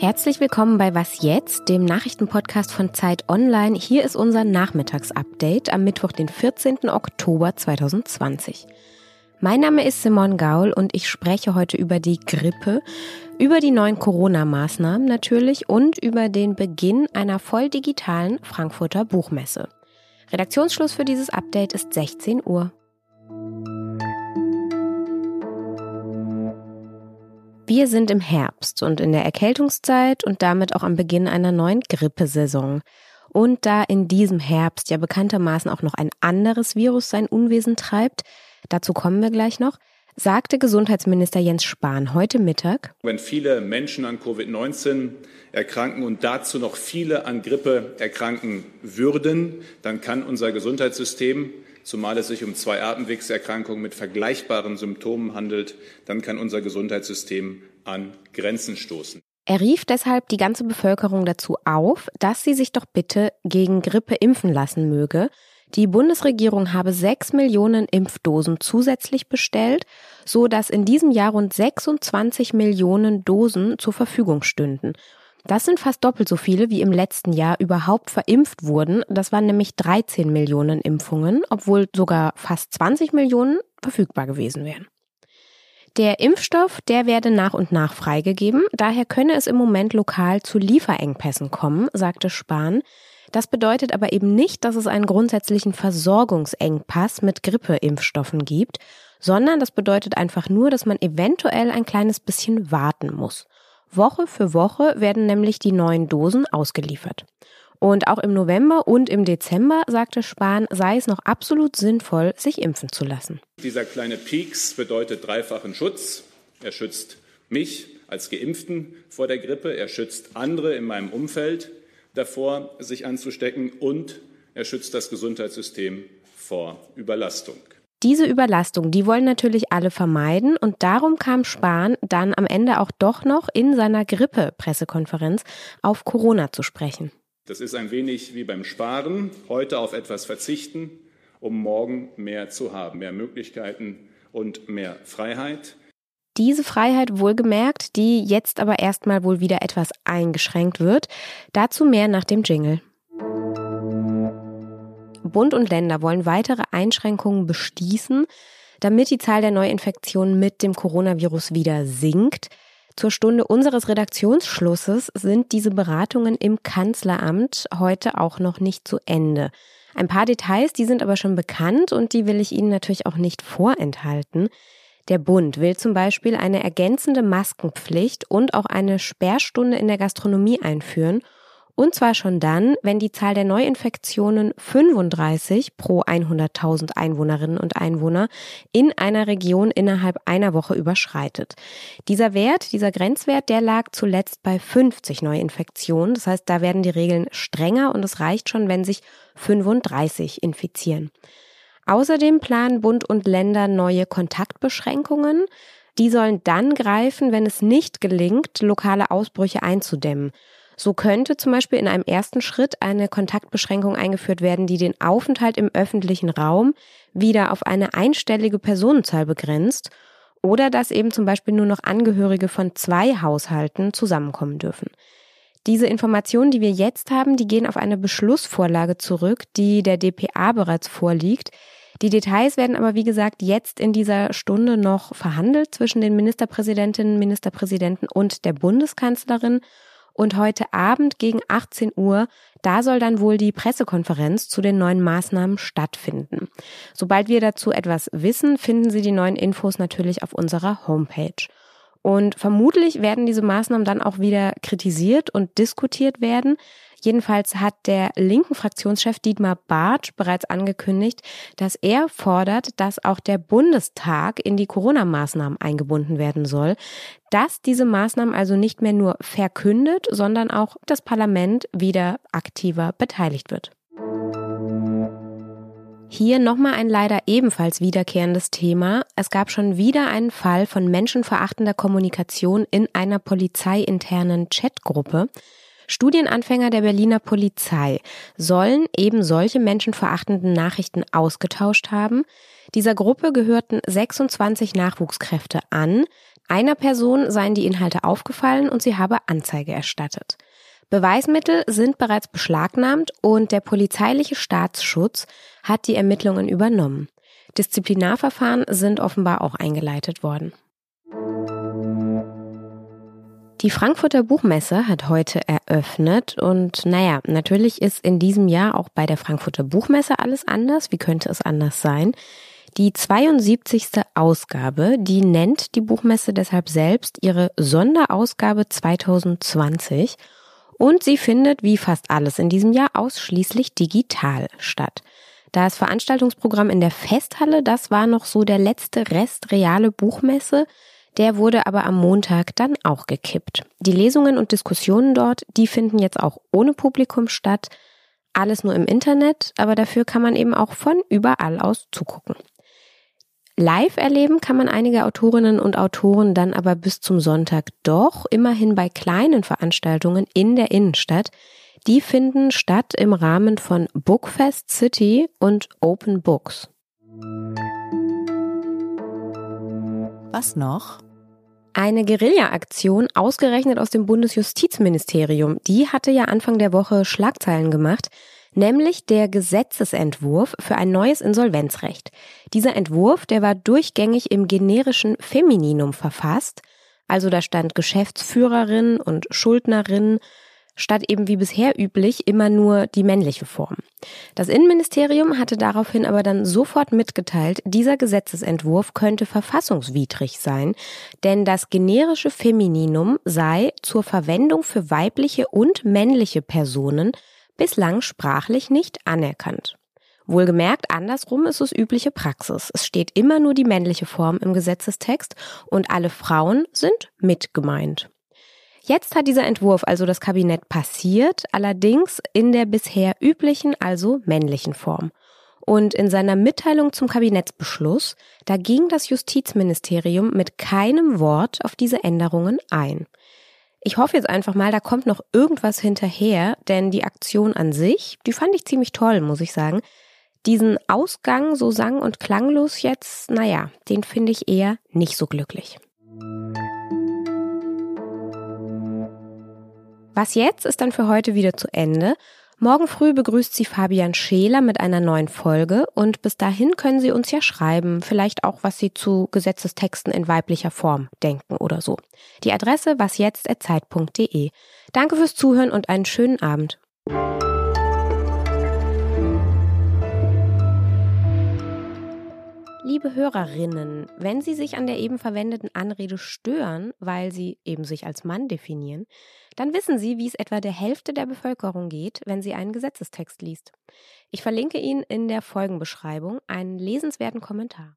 Herzlich willkommen bei Was jetzt, dem Nachrichtenpodcast von Zeit Online. Hier ist unser Nachmittagsupdate am Mittwoch, den 14. Oktober 2020. Mein Name ist Simon Gaul und ich spreche heute über die Grippe, über die neuen Corona-Maßnahmen natürlich und über den Beginn einer voll digitalen Frankfurter Buchmesse. Redaktionsschluss für dieses Update ist 16 Uhr. Wir sind im Herbst und in der Erkältungszeit und damit auch am Beginn einer neuen Grippesaison. Und da in diesem Herbst ja bekanntermaßen auch noch ein anderes Virus sein Unwesen treibt, dazu kommen wir gleich noch, sagte Gesundheitsminister Jens Spahn heute Mittag. Wenn viele Menschen an Covid-19 erkranken und dazu noch viele an Grippe erkranken würden, dann kann unser Gesundheitssystem zumal es sich um zwei Atemwegserkrankungen mit vergleichbaren Symptomen handelt, dann kann unser Gesundheitssystem an Grenzen stoßen. Er rief deshalb die ganze Bevölkerung dazu auf, dass sie sich doch bitte gegen Grippe impfen lassen möge. Die Bundesregierung habe sechs Millionen Impfdosen zusätzlich bestellt, so dass in diesem Jahr rund 26 Millionen Dosen zur Verfügung stünden. Das sind fast doppelt so viele, wie im letzten Jahr überhaupt verimpft wurden. Das waren nämlich 13 Millionen Impfungen, obwohl sogar fast 20 Millionen verfügbar gewesen wären. Der Impfstoff, der werde nach und nach freigegeben. Daher könne es im Moment lokal zu Lieferengpässen kommen, sagte Spahn. Das bedeutet aber eben nicht, dass es einen grundsätzlichen Versorgungsengpass mit Grippeimpfstoffen gibt, sondern das bedeutet einfach nur, dass man eventuell ein kleines bisschen warten muss. Woche für Woche werden nämlich die neuen Dosen ausgeliefert. Und auch im November und im Dezember, sagte Spahn, sei es noch absolut sinnvoll, sich impfen zu lassen. Dieser kleine Peaks bedeutet dreifachen Schutz. Er schützt mich als Geimpften vor der Grippe, er schützt andere in meinem Umfeld davor, sich anzustecken und er schützt das Gesundheitssystem vor Überlastung. Diese Überlastung, die wollen natürlich alle vermeiden und darum kam Spahn dann am Ende auch doch noch in seiner Grippe-Pressekonferenz auf Corona zu sprechen. Das ist ein wenig wie beim Sparen, heute auf etwas verzichten, um morgen mehr zu haben, mehr Möglichkeiten und mehr Freiheit. Diese Freiheit wohlgemerkt, die jetzt aber erstmal wohl wieder etwas eingeschränkt wird. Dazu mehr nach dem Jingle. Bund und Länder wollen weitere Einschränkungen bestießen, damit die Zahl der Neuinfektionen mit dem Coronavirus wieder sinkt. Zur Stunde unseres Redaktionsschlusses sind diese Beratungen im Kanzleramt heute auch noch nicht zu Ende. Ein paar Details, die sind aber schon bekannt und die will ich Ihnen natürlich auch nicht vorenthalten. Der Bund will zum Beispiel eine ergänzende Maskenpflicht und auch eine Sperrstunde in der Gastronomie einführen und zwar schon dann, wenn die Zahl der Neuinfektionen 35 pro 100.000 Einwohnerinnen und Einwohner in einer Region innerhalb einer Woche überschreitet. Dieser Wert, dieser Grenzwert, der lag zuletzt bei 50 Neuinfektionen. Das heißt, da werden die Regeln strenger und es reicht schon, wenn sich 35 infizieren. Außerdem planen Bund und Länder neue Kontaktbeschränkungen. Die sollen dann greifen, wenn es nicht gelingt, lokale Ausbrüche einzudämmen. So könnte zum Beispiel in einem ersten Schritt eine Kontaktbeschränkung eingeführt werden, die den Aufenthalt im öffentlichen Raum wieder auf eine einstellige Personenzahl begrenzt oder dass eben zum Beispiel nur noch Angehörige von zwei Haushalten zusammenkommen dürfen. Diese Informationen, die wir jetzt haben, die gehen auf eine Beschlussvorlage zurück, die der DPA bereits vorliegt. Die Details werden aber, wie gesagt, jetzt in dieser Stunde noch verhandelt zwischen den Ministerpräsidentinnen, Ministerpräsidenten und der Bundeskanzlerin. Und heute Abend gegen 18 Uhr, da soll dann wohl die Pressekonferenz zu den neuen Maßnahmen stattfinden. Sobald wir dazu etwas wissen, finden Sie die neuen Infos natürlich auf unserer Homepage. Und vermutlich werden diese Maßnahmen dann auch wieder kritisiert und diskutiert werden. Jedenfalls hat der linken Fraktionschef Dietmar Bartsch bereits angekündigt, dass er fordert, dass auch der Bundestag in die Corona-Maßnahmen eingebunden werden soll, dass diese Maßnahmen also nicht mehr nur verkündet, sondern auch das Parlament wieder aktiver beteiligt wird. Hier nochmal ein leider ebenfalls wiederkehrendes Thema. Es gab schon wieder einen Fall von menschenverachtender Kommunikation in einer polizeiinternen Chatgruppe. Studienanfänger der Berliner Polizei sollen eben solche menschenverachtenden Nachrichten ausgetauscht haben. Dieser Gruppe gehörten 26 Nachwuchskräfte an. Einer Person seien die Inhalte aufgefallen und sie habe Anzeige erstattet. Beweismittel sind bereits beschlagnahmt und der polizeiliche Staatsschutz hat die Ermittlungen übernommen. Disziplinarverfahren sind offenbar auch eingeleitet worden. Die Frankfurter Buchmesse hat heute eröffnet und naja, natürlich ist in diesem Jahr auch bei der Frankfurter Buchmesse alles anders. Wie könnte es anders sein? Die 72. Ausgabe, die nennt die Buchmesse deshalb selbst ihre Sonderausgabe 2020 und sie findet, wie fast alles in diesem Jahr, ausschließlich digital statt. Das Veranstaltungsprogramm in der Festhalle, das war noch so der letzte Rest reale Buchmesse. Der wurde aber am Montag dann auch gekippt. Die Lesungen und Diskussionen dort, die finden jetzt auch ohne Publikum statt. Alles nur im Internet, aber dafür kann man eben auch von überall aus zugucken. Live erleben kann man einige Autorinnen und Autoren dann aber bis zum Sonntag doch, immerhin bei kleinen Veranstaltungen in der Innenstadt. Die finden statt im Rahmen von Bookfest City und Open Books. Was noch? Eine Guerilla-Aktion ausgerechnet aus dem Bundesjustizministerium, die hatte ja Anfang der Woche Schlagzeilen gemacht nämlich der Gesetzesentwurf für ein neues Insolvenzrecht. Dieser Entwurf, der war durchgängig im generischen Femininum verfasst, also da stand Geschäftsführerin und Schuldnerin, statt eben wie bisher üblich immer nur die männliche Form. Das Innenministerium hatte daraufhin aber dann sofort mitgeteilt, dieser Gesetzesentwurf könnte verfassungswidrig sein, denn das generische Femininum sei zur Verwendung für weibliche und männliche Personen bislang sprachlich nicht anerkannt. Wohlgemerkt, andersrum ist es übliche Praxis. Es steht immer nur die männliche Form im Gesetzestext und alle Frauen sind mit gemeint. Jetzt hat dieser Entwurf also das Kabinett passiert, allerdings in der bisher üblichen, also männlichen Form. Und in seiner Mitteilung zum Kabinettsbeschluss, da ging das Justizministerium mit keinem Wort auf diese Änderungen ein. Ich hoffe jetzt einfach mal, da kommt noch irgendwas hinterher, denn die Aktion an sich, die fand ich ziemlich toll, muss ich sagen. Diesen Ausgang so sang- und klanglos jetzt, naja, den finde ich eher nicht so glücklich. Was jetzt ist dann für heute wieder zu Ende. Morgen früh begrüßt sie Fabian Scheler mit einer neuen Folge und bis dahin können Sie uns ja schreiben, vielleicht auch, was Sie zu Gesetzestexten in weiblicher Form denken oder so. Die Adresse wasjetzt.zeit.de. Danke fürs Zuhören und einen schönen Abend. Liebe Hörerinnen, wenn Sie sich an der eben verwendeten Anrede stören, weil Sie eben sich als Mann definieren, dann wissen Sie, wie es etwa der Hälfte der Bevölkerung geht, wenn sie einen Gesetzestext liest. Ich verlinke Ihnen in der Folgenbeschreibung einen lesenswerten Kommentar.